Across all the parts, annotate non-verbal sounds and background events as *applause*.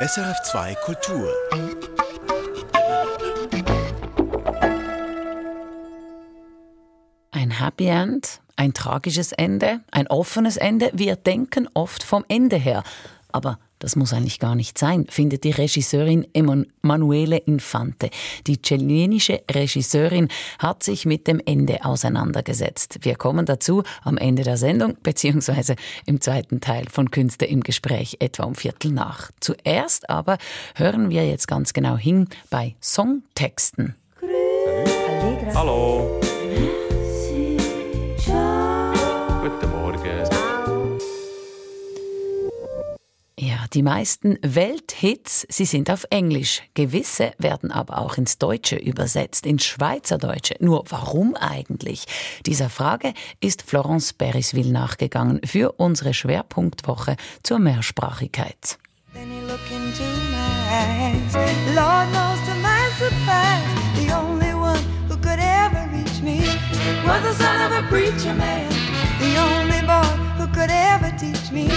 SRF2 Kultur. Ein Happy End, ein tragisches Ende, ein offenes Ende. Wir denken oft vom Ende her. Aber das muss eigentlich gar nicht sein, findet die Regisseurin Emanuele Infante. Die chilenische Regisseurin hat sich mit dem Ende auseinandergesetzt. Wir kommen dazu am Ende der Sendung, beziehungsweise im zweiten Teil von Künste im Gespräch, etwa um Viertel nach. Zuerst aber hören wir jetzt ganz genau hin bei Songtexten. Hallo. Die meisten Welthits, sie sind auf Englisch. Gewisse werden aber auch ins Deutsche übersetzt, ins Schweizerdeutsche. Nur warum eigentlich? Dieser Frage ist Florence Beriswil nachgegangen für unsere Schwerpunktwoche zur Mehrsprachigkeit. The only boy could ever teach me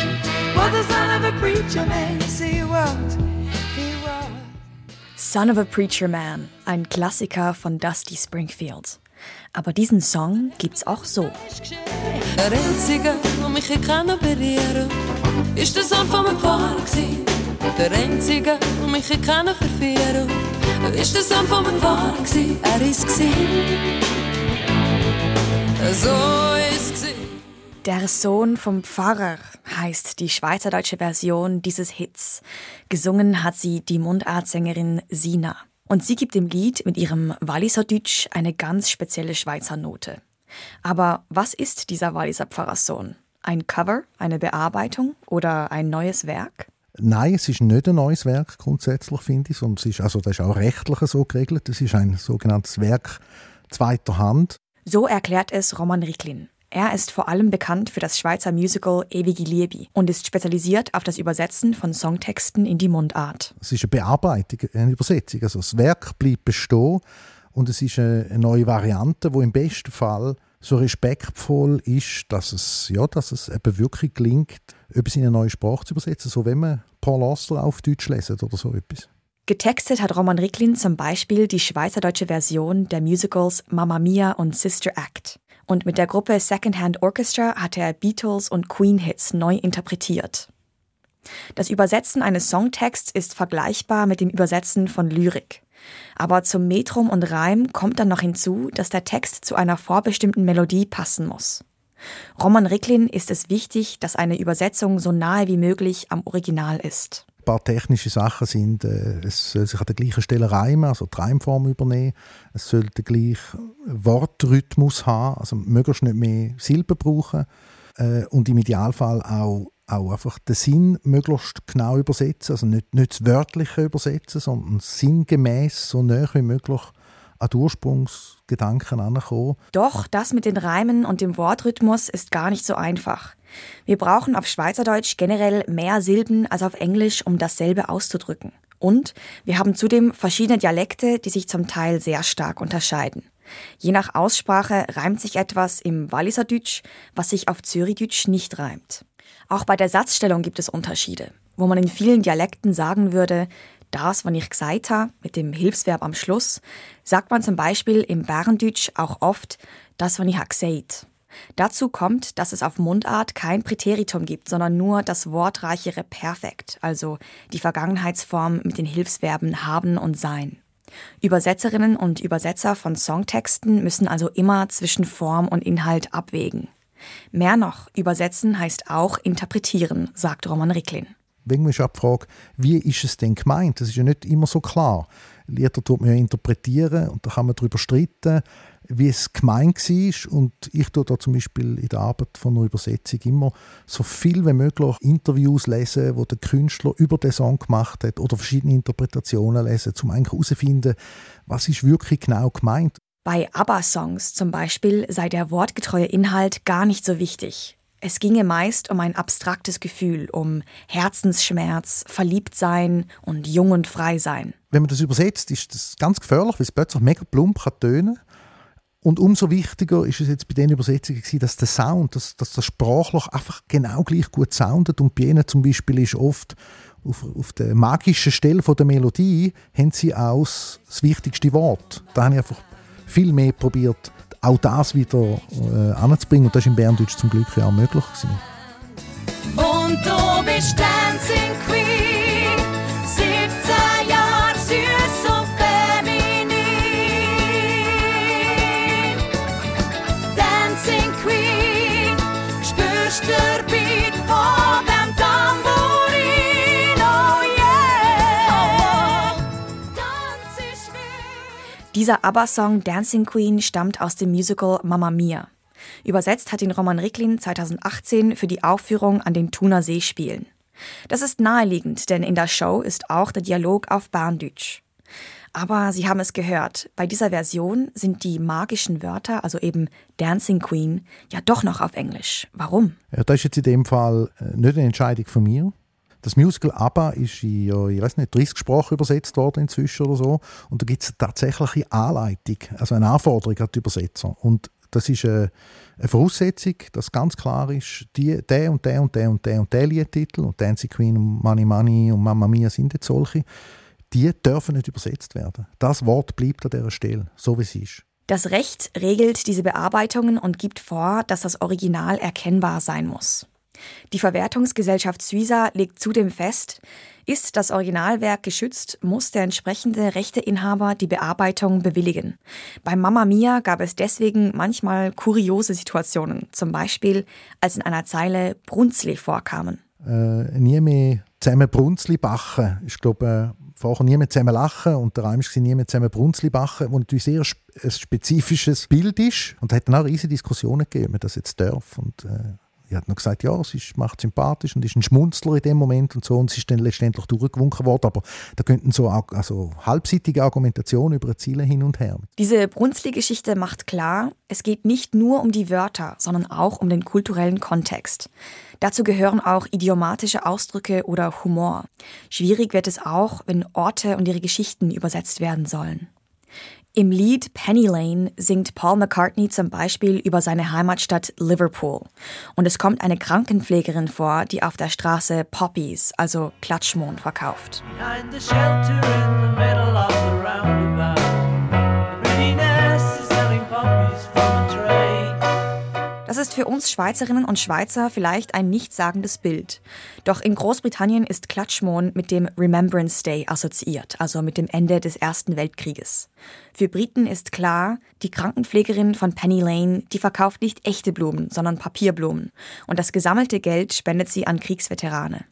was the son of a preacher man. Yes, he was. He was. Son of a Preacher Man, ein Klassiker von Dusty Springfield. Aber diesen Song gibt's auch so. Der einzige, der mich kann berühren kann, ist der Sohn von meinem Pfarrer. gewesen. Der einzige, der mich kann verführen ist der Sohn von meinem gewesen. Er ist gewesen. So ist gewesen. Der Sohn vom Pfarrer heißt die schweizerdeutsche Version dieses Hits. Gesungen hat sie die Mundartsängerin Sina. Und sie gibt dem Lied mit ihrem Walliser Deutsch eine ganz spezielle Schweizer Note. Aber was ist dieser Walliser Pfarrerssohn? Ein Cover, eine Bearbeitung oder ein neues Werk? Nein, es ist nicht ein neues Werk grundsätzlich, finde ich, sondern es ist, also das ist auch rechtlich so geregelt. Es ist ein sogenanntes Werk zweiter Hand. So erklärt es Roman Ricklin. Er ist vor allem bekannt für das Schweizer Musical Ewige Liebe und ist spezialisiert auf das Übersetzen von Songtexten in die Mundart. Es ist eine Bearbeitung, eine Übersetzung. Also das Werk bleibt bestehen und es ist eine eine neue Variante, wo im besten Fall so respektvoll ist, dass es, ja, dass es eben wirklich gelingt, etwas in eine neue Sprache zu übersetzen, so wenn man Paul Auster auf Deutsch lesen oder so etwas. Getextet hat Roman Ricklin zum Beispiel die schweizerdeutsche Version der Musicals Mamma Mia und Sister Act. Und mit der Gruppe Secondhand Orchestra hat er Beatles und Queen-Hits neu interpretiert. Das Übersetzen eines Songtexts ist vergleichbar mit dem Übersetzen von Lyrik. Aber zum Metrum und Reim kommt dann noch hinzu, dass der Text zu einer vorbestimmten Melodie passen muss. Roman Ricklin ist es wichtig, dass eine Übersetzung so nahe wie möglich am Original ist. Ein paar technische Sachen sind, äh, es soll sich an der gleichen Stelle reimen, also die Reimform übernehmen. Es soll den gleichen Wortrhythmus haben, also möglichst nicht mehr Silben brauchen. Äh, und im Idealfall auch, auch einfach den Sinn möglichst genau übersetzen, also nicht, nicht das Wörtliche übersetzen, sondern sinngemäß so nah wie möglich an den Ursprungsgedanken herankommen. Doch das mit den Reimen und dem Wortrhythmus ist gar nicht so einfach. Wir brauchen auf Schweizerdeutsch generell mehr Silben als auf Englisch, um dasselbe auszudrücken. Und wir haben zudem verschiedene Dialekte, die sich zum Teil sehr stark unterscheiden. Je nach Aussprache reimt sich etwas im Walliser Deutsch, was sich auf Zürichdeutsch nicht reimt. Auch bei der Satzstellung gibt es Unterschiede, wo man in vielen Dialekten sagen würde, das, was ich gesagt habe, mit dem Hilfsverb am Schluss, sagt man zum Beispiel im Bärendeutsch auch oft, das, was ich ha gesagt. Dazu kommt, dass es auf Mundart kein Präteritum gibt, sondern nur das wortreichere Perfekt, also die Vergangenheitsform mit den Hilfsverben haben und sein. Übersetzerinnen und Übersetzer von Songtexten müssen also immer zwischen Form und Inhalt abwägen. Mehr noch, übersetzen heißt auch interpretieren, sagt Roman Ricklin. Wenn man die Frage, wie ist es denn gemeint? Das ist ja nicht immer so klar. Lieder tut man ja interpretieren und da kann man darüber streiten, wie es gemeint war. Und ich tue da zum Beispiel in der Arbeit von einer Übersetzung immer so viel wie möglich Interviews lesen, wo der Künstler über den Song gemacht hat oder verschiedene Interpretationen lesen, um eigentlich herauszufinden, was ist wirklich genau gemeint. Bei ABBA-Songs zum Beispiel sei der wortgetreue Inhalt gar nicht so wichtig. Es ginge meist um ein abstraktes Gefühl, um Herzensschmerz, Verliebtsein und jung und frei sein. Wenn man das übersetzt, ist das ganz gefährlich, weil es plötzlich mega plump kann tönen und umso wichtiger ist es jetzt bei den Übersetzungen, gewesen, dass der Sound, dass, dass das Sprachloch einfach genau gleich gut soundet. Und bei ihnen zum Beispiel ist oft auf, auf der magischen Stelle von der Melodie haben sie auch das wichtigste Wort. Da habe ich einfach viel mehr probiert, auch das wieder äh. Und das ist in Berndeutsch zum Glück ja auch möglich gewesen. Und du bist Dancing Queen, Dieser ABBA-Song Dancing Queen stammt aus dem Musical Mamma Mia. Übersetzt hat ihn Roman Ricklin 2018 für die Aufführung an den Thuner Seespielen. Das ist naheliegend, denn in der Show ist auch der Dialog auf Berndeutsch. Aber Sie haben es gehört, bei dieser Version sind die magischen Wörter, also eben Dancing Queen, ja doch noch auf Englisch. Warum? Ja, das ist jetzt in dem Fall äh, nicht eine Entscheidung von mir. Das Musical ABBA ist in, ich weiß nicht, 30 Sprachen übersetzt worden inzwischen oder so. Und da gibt es eine Anleitung, also eine Anforderung an die Übersetzer. Und das ist eine, eine Voraussetzung, dass ganz klar ist, die, der und der und der und der und der Liedtitel und Dancing Queen und Money Money und Mamma Mia sind jetzt solche, die dürfen nicht übersetzt werden. Das Wort bleibt an dieser Stelle, so wie es ist. Das Recht regelt diese Bearbeitungen und gibt vor, dass das Original erkennbar sein muss. Die Verwertungsgesellschaft Suiza legt zudem fest, ist das Originalwerk geschützt, muss der entsprechende Rechteinhaber die Bearbeitung bewilligen. Bei Mamma Mia gab es deswegen manchmal kuriose Situationen, zum Beispiel als in einer Zeile Brunzli vorkamen. Äh, nie mehr zusammen Brunzli bachen. Ich glaube, äh, vorher nie mehr zusammen lachen und der Reim war nie mehr zusammen Brunzli bachen, was natürlich sehr sp ein spezifisches Bild ist. Und es hat dann auch riesige Diskussionen gegeben, ob man das jetzt darf. Und äh, ich habe noch gesagt, ja, ist, macht sympathisch und ist ein Schmunzler in dem Moment und so. Und es ist dann letztendlich durchgewunken worden. Aber da könnten so also halbseitige Argumentationen über Ziele hin und her. Diese Brunzli-Geschichte macht klar, es geht nicht nur um die Wörter, sondern auch um den kulturellen Kontext. Dazu gehören auch idiomatische Ausdrücke oder Humor. Schwierig wird es auch, wenn Orte und ihre Geschichten übersetzt werden sollen. Im Lied Penny Lane singt Paul McCartney zum Beispiel über seine Heimatstadt Liverpool. Und es kommt eine Krankenpflegerin vor, die auf der Straße Poppies, also Klatschmohn, verkauft. Für uns Schweizerinnen und Schweizer vielleicht ein nichtssagendes Bild. Doch in Großbritannien ist Klatschmohn mit dem Remembrance Day assoziiert, also mit dem Ende des Ersten Weltkrieges. Für Briten ist klar, die Krankenpflegerin von Penny Lane, die verkauft nicht echte Blumen, sondern Papierblumen. Und das gesammelte Geld spendet sie an Kriegsveterane.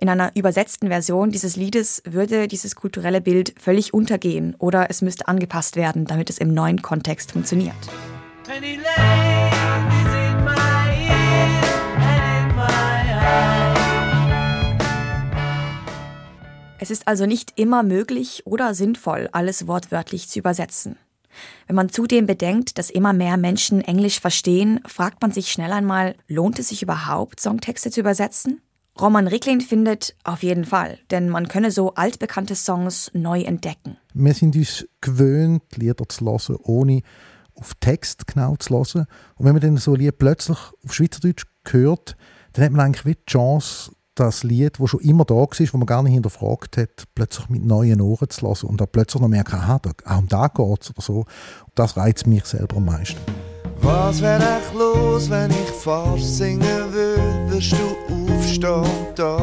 In einer übersetzten Version dieses Liedes würde dieses kulturelle Bild völlig untergehen oder es müsste angepasst werden, damit es im neuen Kontext funktioniert. Penny Lane Es ist also nicht immer möglich oder sinnvoll, alles wortwörtlich zu übersetzen. Wenn man zudem bedenkt, dass immer mehr Menschen Englisch verstehen, fragt man sich schnell einmal, lohnt es sich überhaupt, Songtexte zu übersetzen? Roman Ricklin findet auf jeden Fall, denn man könne so altbekannte Songs neu entdecken. Wir sind uns gewöhnt, Lieder zu hören, ohne auf Text genau zu hören. Und wenn man dann so ein Lied plötzlich auf Schweizerdeutsch hört, dann hat man eigentlich die Chance, das Lied, das schon immer da war, wo man gar nicht hinterfragt hat, plötzlich mit neuen Ohren zu hören und dann plötzlich noch merken, aha, da, auch um da geht es oder so. Und das reizt mich selber am meisten. Was wär echt los, wenn ich fast singen würde? Wirst du aufstehen und da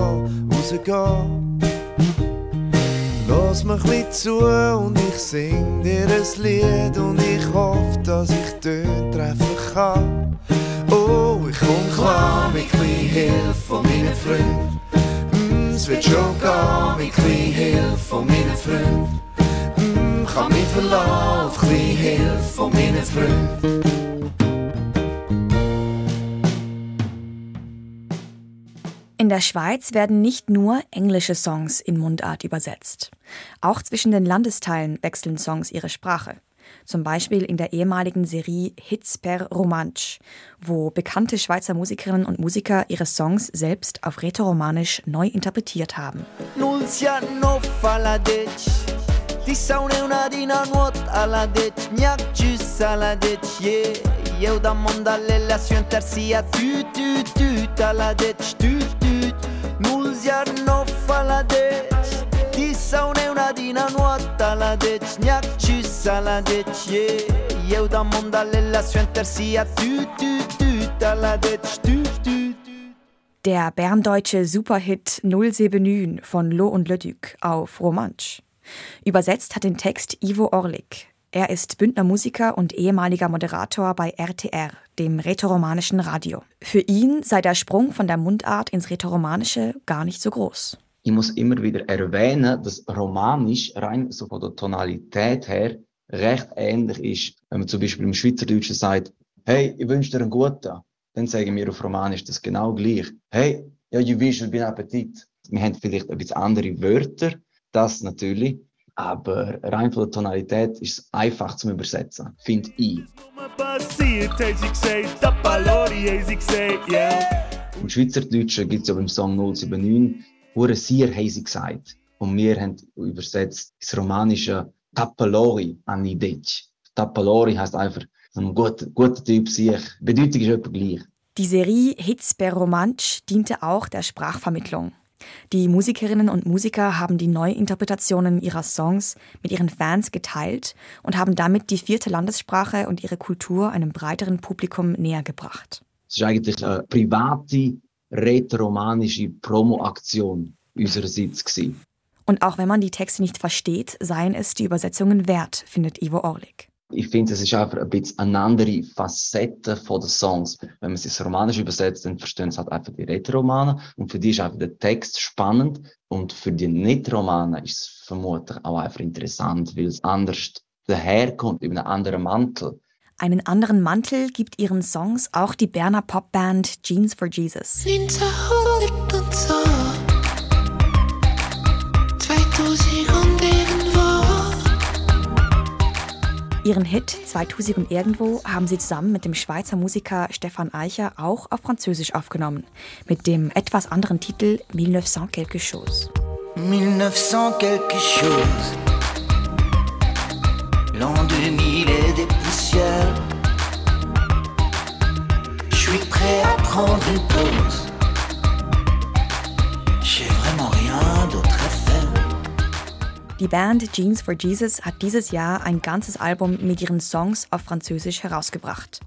rausgehen? Lass mich mit zu und ich sing dir ein Lied und ich hoffe, dass ich Töne treffen kann. Oh, ich komm klar mit klein Hilfe von meinen Freunden. Mm, es wird schon gehen mit klein Hilfe von meinen Freunden. Mm, kann mich verlassen auf klein Hilfe von meinen Freunden. In der Schweiz werden nicht nur englische Songs in Mundart übersetzt. Auch zwischen den Landesteilen wechseln Songs ihre Sprache. Zum Beispiel in der ehemaligen Serie Hits per Romansch, wo bekannte Schweizer Musikerinnen und Musiker ihre Songs selbst auf Rätoromanisch neu interpretiert haben. Eu da monda lella sua tersia Tu tu tu alla dec tu tu. Giorno fa la dec. Ti saune una dina nuota la dec Gnac ci sa la dec yeah Eu da mondo alla sua intersia Tu tu tu da la dec Tu tu Der berndeutsche Superhit 079 von Lo und Lödük auf Romansch. Übersetzt hat den Text Ivo Orlik. Er ist Bündner Musiker und ehemaliger Moderator bei RTR, dem rätoromanischen Radio. Für ihn sei der Sprung von der Mundart ins Rätoromanische gar nicht so groß. Ich muss immer wieder erwähnen, dass Romanisch rein so von der Tonalität her recht ähnlich ist. Wenn man zum Beispiel im Schweizerdeutschen sagt, hey, ich wünsche dir einen guten, dann sagen wir auf Romanisch das genau gleich. Hey, ja, ich wünsche dir Appetit. Wir haben vielleicht ein bisschen andere Wörter, das natürlich, aber rein von der Tonalität ist es einfach zum Übersetzen, finde ich. Im Schweizerdeutschen gibt es ja beim Song 079 «Hure Sier» haben sie gesagt. Und wir haben übersetzt ins Romanische «Tappalori anidec». Tappalori heißt einfach ein guter, guter Typ sich. Die Bedeutung ist etwa gleich. Die Serie Hits per Romansch diente auch der Sprachvermittlung. Die Musikerinnen und Musiker haben die Neuinterpretationen ihrer Songs mit ihren Fans geteilt und haben damit die vierte Landessprache und ihre Kultur einem breiteren Publikum näher gebracht. Es ist eigentlich eine private, rätoromanische Promo-Aktion unsererseits gewesen. Und auch wenn man die Texte nicht versteht, seien es die Übersetzungen wert, findet Ivo Orlik. Ich finde, es ist einfach ein bisschen eine andere Facette von den Songs. Wenn man es ins Romanische übersetzt, dann verstehen es halt einfach die Rätoromanen. Und für die ist einfach der Text spannend. Und für die Nicht-Romanen ist es vermutlich auch einfach interessant, weil es anders daherkommt, über einen anderen Mantel. Einen anderen Mantel gibt ihren Songs auch die Berner Popband Jeans for Jesus. Linzer holt und so. 2000 und irgendwo. Ihren Hit 2000 und irgendwo haben sie zusammen mit dem Schweizer Musiker Stefan Eicher auch auf Französisch aufgenommen, mit dem etwas anderen Titel 1900 quelque chose. 1900 quelque chose. L'an 2000 est poussières. Je suis prêt à prendre une pause. J'ai vraiment rien d'autre à faire. Die Band Jeans for Jesus hat dieses Jahr ein ganzes Album mit ihren Songs auf Französisch herausgebracht.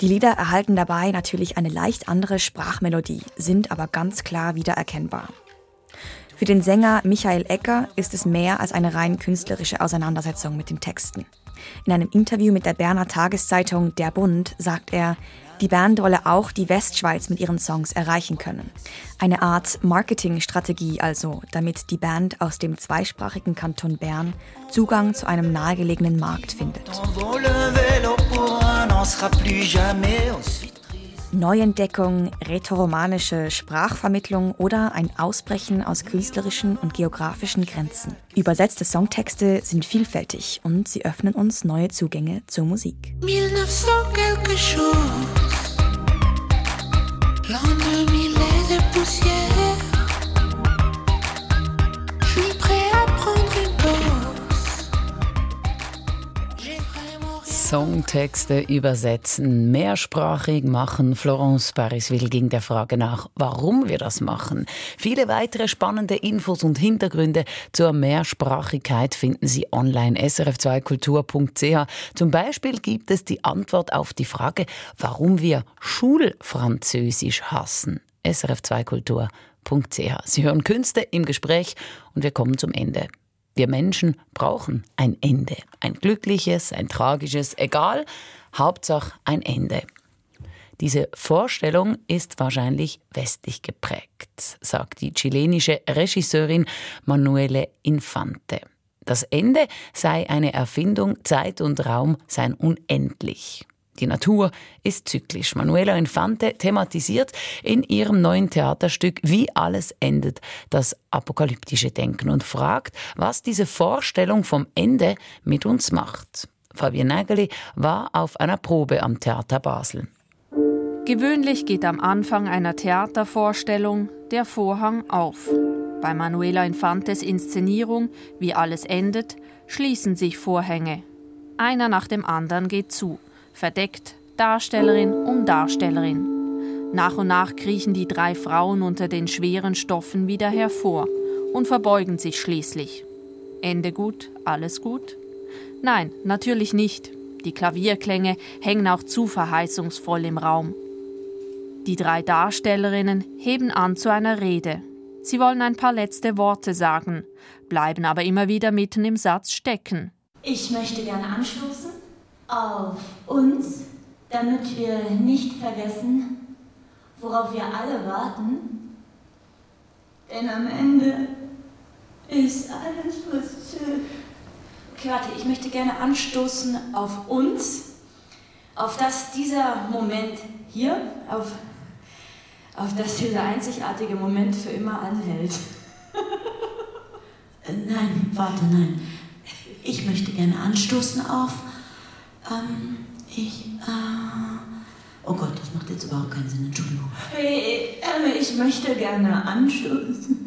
Die Lieder erhalten dabei natürlich eine leicht andere Sprachmelodie, sind aber ganz klar wiedererkennbar. Für den Sänger Michael Ecker ist es mehr als eine rein künstlerische Auseinandersetzung mit den Texten. In einem Interview mit der Berner Tageszeitung Der Bund sagt er, die Band wolle auch die Westschweiz mit ihren Songs erreichen können. Eine Art Marketingstrategie also, damit die Band aus dem zweisprachigen Kanton Bern Zugang zu einem nahegelegenen Markt findet. Neuentdeckung, rätoromanische Sprachvermittlung oder ein Ausbrechen aus künstlerischen und geografischen Grenzen. Übersetzte Songtexte sind vielfältig und sie öffnen uns neue Zugänge zur Musik. 1900 quelque chose. L'an 2000 est de Songtexte übersetzen, mehrsprachig machen. Florence Parisville ging der Frage nach, warum wir das machen. Viele weitere spannende Infos und Hintergründe zur Mehrsprachigkeit finden Sie online srf2kultur.ch. Zum Beispiel gibt es die Antwort auf die Frage, warum wir Schulfranzösisch hassen. srf2kultur.ch. Sie hören Künste im Gespräch und wir kommen zum Ende. Wir Menschen brauchen ein Ende. Ein glückliches, ein tragisches, egal. Hauptsache ein Ende. Diese Vorstellung ist wahrscheinlich westlich geprägt, sagt die chilenische Regisseurin Manuele Infante. Das Ende sei eine Erfindung, Zeit und Raum seien unendlich. Die Natur ist zyklisch. Manuela Infante thematisiert in ihrem neuen Theaterstück, wie alles endet, das apokalyptische Denken und fragt, was diese Vorstellung vom Ende mit uns macht. Fabian Nägeli war auf einer Probe am Theater Basel. Gewöhnlich geht am Anfang einer Theatervorstellung der Vorhang auf. Bei Manuela Infantes Inszenierung Wie alles endet schließen sich Vorhänge. Einer nach dem anderen geht zu, verdeckt Darstellerin um Darstellerin. Nach und nach kriechen die drei Frauen unter den schweren Stoffen wieder hervor und verbeugen sich schließlich. Ende gut, alles gut? Nein, natürlich nicht. Die Klavierklänge hängen auch zu verheißungsvoll im Raum. Die drei Darstellerinnen heben an zu einer Rede. Sie wollen ein paar letzte Worte sagen, bleiben aber immer wieder mitten im Satz stecken. Ich möchte gerne anstoßen auf uns, damit wir nicht vergessen, worauf wir alle warten. Denn am Ende ist alles, was zählt. Okay, warte, ich möchte gerne anstoßen auf uns, auf dass dieser Moment hier, auf, auf dass dieser einzigartige Moment für immer anhält. Äh, Nein, warte, nein. Ich möchte gerne anstoßen auf. Ähm, ich. Äh, oh Gott, das macht jetzt überhaupt keinen Sinn, Entschuldigung. Hey, äh, ich möchte gerne anstoßen.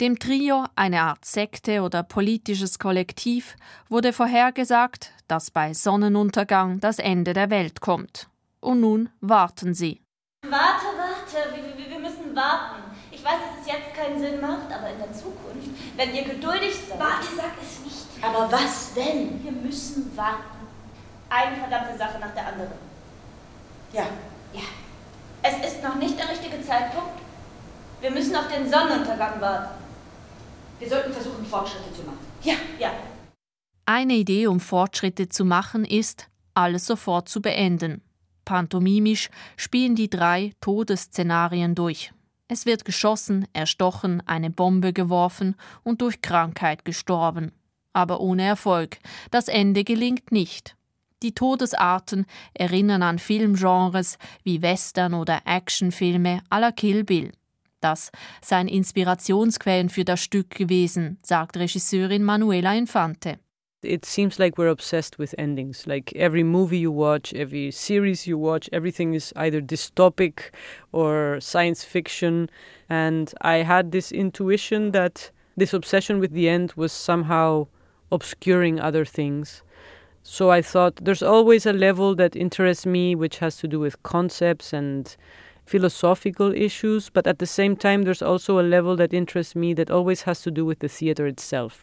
Dem Trio, eine Art Sekte oder politisches Kollektiv, wurde vorhergesagt, dass bei Sonnenuntergang das Ende der Welt kommt. Und nun warten sie. Warte, warte, wir, wir, wir müssen warten. Ich weiß, dass es jetzt keinen Sinn macht, aber in der Zukunft, wenn ihr geduldig seid. Warte, sag es nicht. Aber was denn? Wir müssen warten. Eine verdammte Sache nach der anderen. Ja. Ja. Es ist noch nicht der richtige Zeitpunkt. Wir müssen auf den Sonnenuntergang warten. Wir sollten versuchen, Fortschritte zu machen. Ja, ja. Eine Idee, um Fortschritte zu machen, ist, alles sofort zu beenden. Pantomimisch spielen die drei Todesszenarien durch. Es wird geschossen, erstochen, eine Bombe geworfen und durch Krankheit gestorben. Aber ohne Erfolg. Das Ende gelingt nicht. Die Todesarten erinnern an Filmgenres wie Western oder Actionfilme à la Kill Bill. Das seien Inspirationsquellen für das Stück gewesen, sagt Regisseurin Manuela Infante. It seems like we're obsessed with endings. Like every movie you watch, every series you watch, everything is either dystopic or science fiction. And I had this intuition that this obsession with the end was somehow obscuring other things. So I thought there's always a level that interests me, which has to do with concepts and philosophical issues, but at the same time, there's also a level that interests me that always has to do with the theater itself.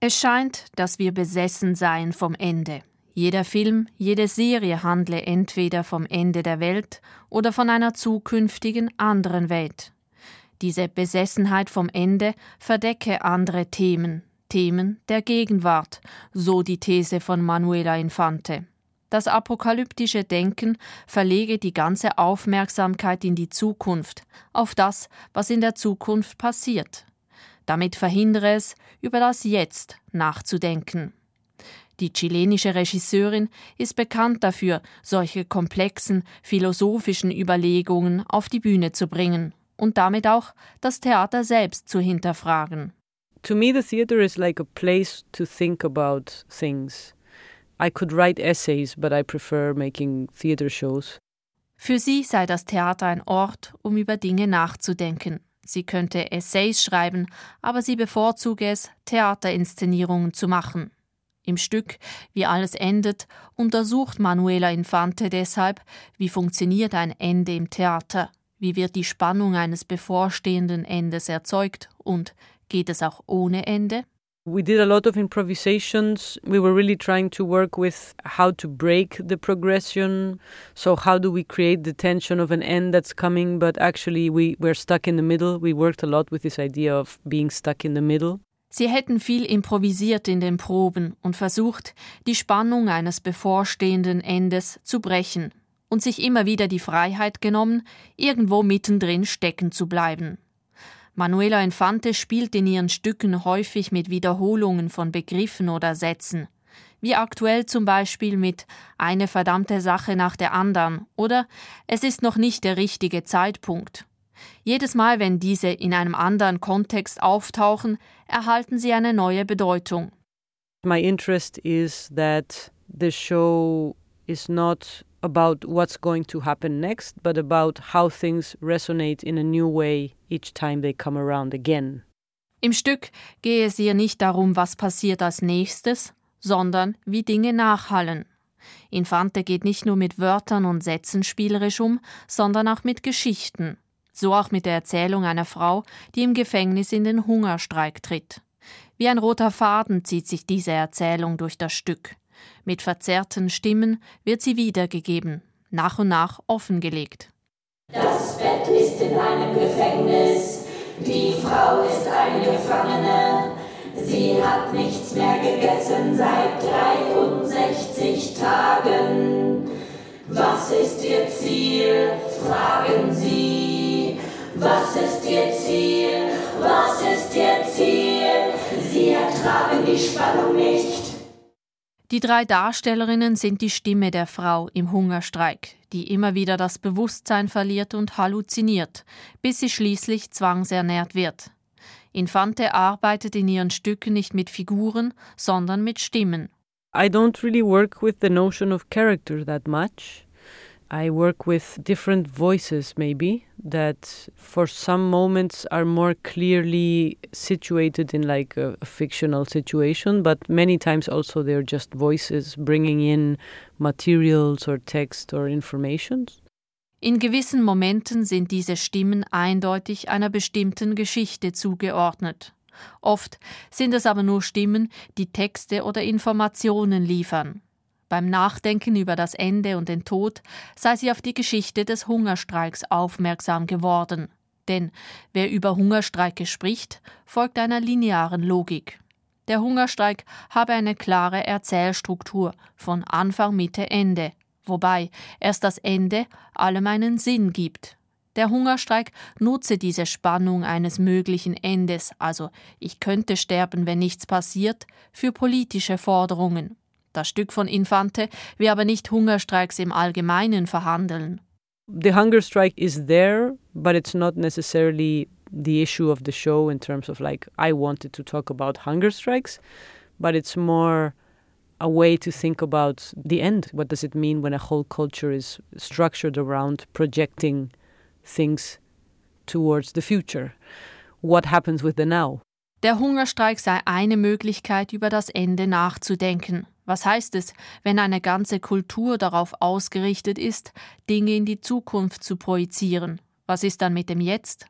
Es scheint, dass wir besessen seien vom Ende. Jeder Film, jede Serie handle entweder vom Ende der Welt oder von einer zukünftigen anderen Welt. Diese Besessenheit vom Ende verdecke andere Themen, Themen der Gegenwart, so die These von Manuela Infante. Das apokalyptische Denken verlege die ganze Aufmerksamkeit in die Zukunft, auf das, was in der Zukunft passiert. Damit verhindere es, über das Jetzt nachzudenken. Die chilenische Regisseurin ist bekannt dafür, solche komplexen philosophischen Überlegungen auf die Bühne zu bringen und damit auch das Theater selbst zu hinterfragen. To me, the theater is like a place to think about things. I could write essays, but I prefer making theater shows. Für sie sei das Theater ein Ort, um über Dinge nachzudenken. Sie könnte Essays schreiben, aber sie bevorzuge es, Theaterinszenierungen zu machen. Im Stück Wie alles endet untersucht Manuela Infante deshalb, wie funktioniert ein Ende im Theater, wie wird die Spannung eines bevorstehenden Endes erzeugt und geht es auch ohne Ende? We did a lot of improvisations. We were really trying to work with how to break the progression. So, how do we create the tension of an end that's coming, but actually we, we're stuck in the middle? We worked a lot with this idea of being stuck in the middle. Sie hätten viel improvisiert in den Proben und versucht, die Spannung eines bevorstehenden Endes zu brechen und sich immer wieder die Freiheit genommen, irgendwo mittendrin stecken zu bleiben. Manuela Infante spielt in ihren Stücken häufig mit Wiederholungen von Begriffen oder Sätzen, wie aktuell zum Beispiel mit eine verdammte Sache nach der anderen oder es ist noch nicht der richtige Zeitpunkt. Jedes Mal, wenn diese in einem anderen Kontext auftauchen, erhalten sie eine neue Bedeutung. My interest is that the show is not about what's going to happen next, but about how things resonate in a new way each time they come around again. Im Stück gehe es ihr nicht darum, was passiert als nächstes, sondern wie Dinge nachhallen. Infante geht nicht nur mit Wörtern und Sätzen spielerisch um, sondern auch mit Geschichten. So auch mit der Erzählung einer Frau, die im Gefängnis in den Hungerstreik tritt. Wie ein roter Faden zieht sich diese Erzählung durch das Stück. Mit verzerrten Stimmen wird sie wiedergegeben, nach und nach offengelegt. Das Bett ist in einem Gefängnis, die Frau ist eine Gefangene. Sie hat nichts mehr gegessen seit 63 Tagen. Was ist ihr Ziel? Fragen Sie. Was ist ihr Ziel? Was ist ihr Ziel? Sie ertragen die Spannung nicht. Die drei Darstellerinnen sind die Stimme der Frau im Hungerstreik, die immer wieder das Bewusstsein verliert und halluziniert, bis sie schließlich zwangsernährt wird. Infante arbeitet in ihren Stücken nicht mit Figuren, sondern mit Stimmen. I don't really work with the notion of character that much. I work with different voices, maybe, that for some moments are more clearly situated in like a, a, fictional situation, but many times also they're just voices bringing in materials or text or informations. In gewissen Momenten sind diese Stimmen eindeutig einer bestimmten Geschichte zugeordnet. Oft sind es aber nur Stimmen, die Texte oder Informationen liefern. Beim Nachdenken über das Ende und den Tod sei sie auf die Geschichte des Hungerstreiks aufmerksam geworden. Denn wer über Hungerstreike spricht, folgt einer linearen Logik. Der Hungerstreik habe eine klare Erzählstruktur von Anfang, Mitte, Ende, wobei erst das Ende allem einen Sinn gibt. Der Hungerstreik nutze diese Spannung eines möglichen Endes, also ich könnte sterben, wenn nichts passiert, für politische Forderungen. Das Stück von Infante will aber nicht Hungerstreiks im Allgemeinen verhandeln. The hunger strike is there, but it's not necessarily the issue of the show in terms of like I wanted to talk about hunger strikes, but it's more a way to think about the end. What does it mean when a whole culture is structured around projecting things towards the future? What happens with the now? Der Hungerstreik sei eine Möglichkeit, über das Ende nachzudenken. Was heißt es, wenn eine ganze Kultur darauf ausgerichtet ist, Dinge in die Zukunft zu projizieren? Was ist dann mit dem Jetzt?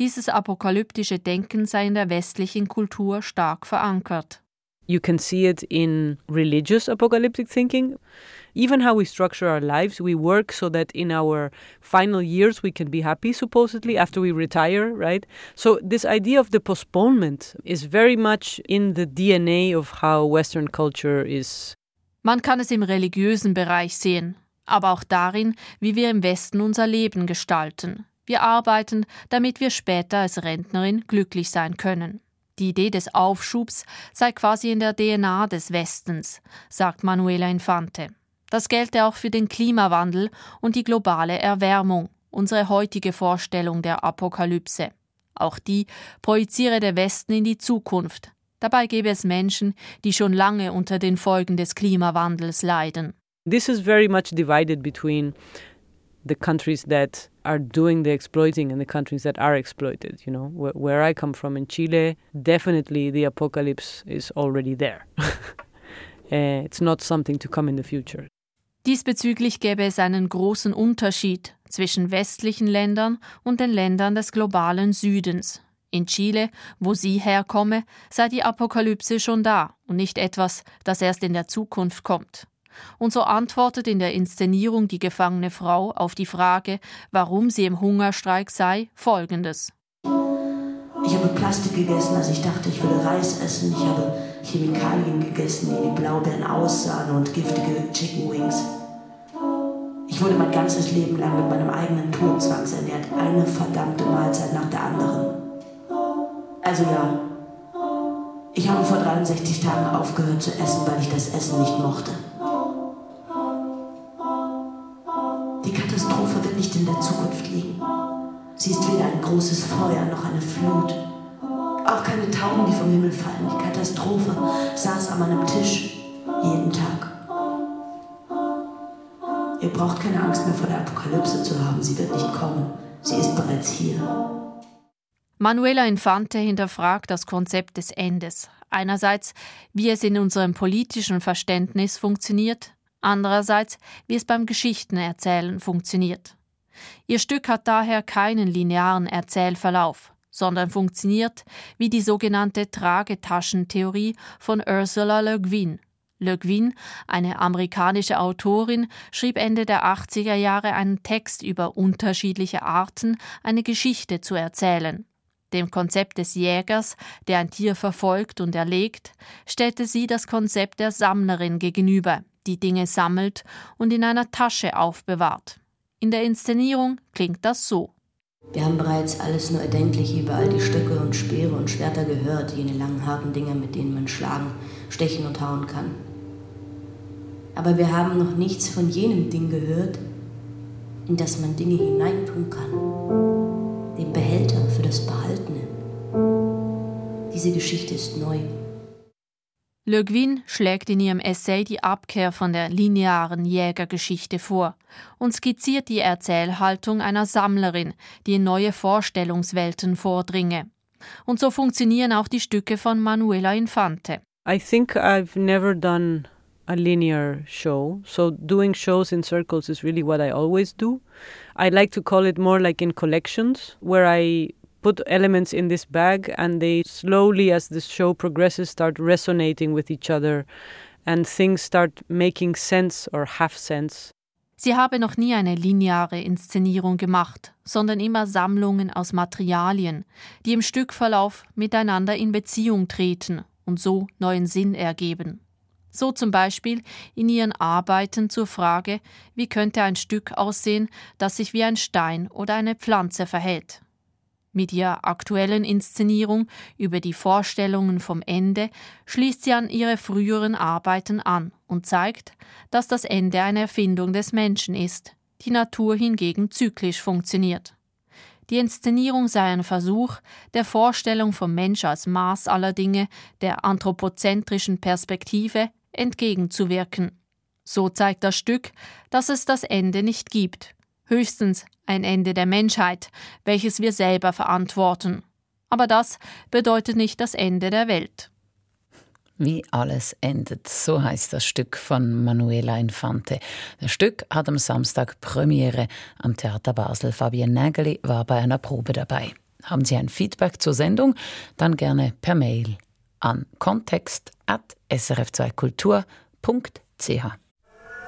Dieses apokalyptische Denken sei in der westlichen Kultur stark verankert. You can see it in religious apocalyptic thinking. Even how we structure our lives, we work so that in our final years we can be happy, supposedly, after we retire, right? So, this idea of the postponement is very much in the DNA of how Western culture is. Man kann es im religiösen Bereich sehen, aber auch darin, wie wir im Westen unser Leben gestalten. Wir arbeiten, damit wir später als Rentnerin glücklich sein können. Die Idee des Aufschubs sei quasi in der DNA des Westens, sagt Manuela Infante. Das gelte auch für den Klimawandel und die globale Erwärmung, unsere heutige Vorstellung der Apokalypse. Auch die projiziere der Westen in die Zukunft. Dabei gäbe es Menschen, die schon lange unter den Folgen des Klimawandels leiden. This is very much divided between the countries that are doing the exploiting and the countries that are exploited. You know, where, where I come from in Chile, definitely the apocalypse is already there. uh, *laughs* it's not something to come in the future. Diesbezüglich gäbe es einen großen Unterschied zwischen westlichen Ländern und den Ländern des globalen Südens. In Chile, wo sie herkomme, sei die Apokalypse schon da und nicht etwas, das erst in der Zukunft kommt. Und so antwortet in der Inszenierung die gefangene Frau auf die Frage, warum sie im Hungerstreik sei, folgendes. Ich habe Plastik gegessen, als ich dachte, ich würde Reis essen. Ich habe Chemikalien gegessen, die wie Blaubeeren aussahen und giftige Chicken Wings. Ich wurde mein ganzes Leben lang mit meinem eigenen Tod zwangsernährt, eine verdammte Mahlzeit nach der anderen. Also ja, ich habe vor 63 Tagen aufgehört zu essen, weil ich das Essen nicht mochte. Die Katastrophe wird nicht in der Zukunft liegen. Sie ist weder ein großes Feuer noch eine Flut. Auch keine Tauben, die vom Himmel fallen. Die Katastrophe saß an meinem Tisch jeden Tag. Ihr braucht keine Angst mehr vor der Apokalypse zu haben. Sie wird nicht kommen. Sie ist bereits hier. Manuela Infante hinterfragt das Konzept des Endes. Einerseits, wie es in unserem politischen Verständnis funktioniert, andererseits, wie es beim Geschichtenerzählen funktioniert. Ihr Stück hat daher keinen linearen Erzählverlauf, sondern funktioniert wie die sogenannte Tragetaschentheorie von Ursula Le Guin. Le Guin, eine amerikanische Autorin, schrieb Ende der 80er Jahre einen Text über unterschiedliche Arten, eine Geschichte zu erzählen. Dem Konzept des Jägers, der ein Tier verfolgt und erlegt, stellte sie das Konzept der Sammlerin gegenüber, die Dinge sammelt und in einer Tasche aufbewahrt. In der Inszenierung klingt das so. Wir haben bereits alles nur erdenkliche über all die Stöcke und Speere und Schwerter gehört, jene langen harten Dinger, mit denen man schlagen, stechen und hauen kann. Aber wir haben noch nichts von jenem Ding gehört, in das man Dinge hineintun kann. Dem Behälter für das Behaltene. Diese Geschichte ist neu. Le Guin schlägt in ihrem Essay die Abkehr von der linearen Jägergeschichte vor und skizziert die Erzählhaltung einer Sammlerin, die in neue Vorstellungswelten vordringe. Und so funktionieren auch die Stücke von Manuela Infante. I think I've never done a linear show. So doing shows in circles is really what I always do. I like to call it more like in collections, where I put elements in this bag and they slowly, as the show progresses, start resonating with each other and things start making sense or have sense. Sie habe noch nie eine lineare Inszenierung gemacht, sondern immer Sammlungen aus Materialien, die im Stückverlauf miteinander in Beziehung treten und so neuen Sinn ergeben. So zum Beispiel in ihren Arbeiten zur Frage, wie könnte ein Stück aussehen, das sich wie ein Stein oder eine Pflanze verhält. Mit ihrer aktuellen Inszenierung über die Vorstellungen vom Ende schließt sie an ihre früheren Arbeiten an und zeigt, dass das Ende eine Erfindung des Menschen ist, die Natur hingegen zyklisch funktioniert. Die Inszenierung sei ein Versuch, der Vorstellung vom Mensch als Maß aller Dinge, der anthropozentrischen Perspektive, entgegenzuwirken. So zeigt das Stück, dass es das Ende nicht gibt, höchstens ein Ende der Menschheit, welches wir selber verantworten. Aber das bedeutet nicht das Ende der Welt. Wie alles endet, so heißt das Stück von Manuela Infante. Das Stück hat am Samstag Premiere am Theater Basel. Fabian Nägeli war bei einer Probe dabei. Haben Sie ein Feedback zur Sendung? Dann gerne per Mail an kontext.srf2kultur.ch.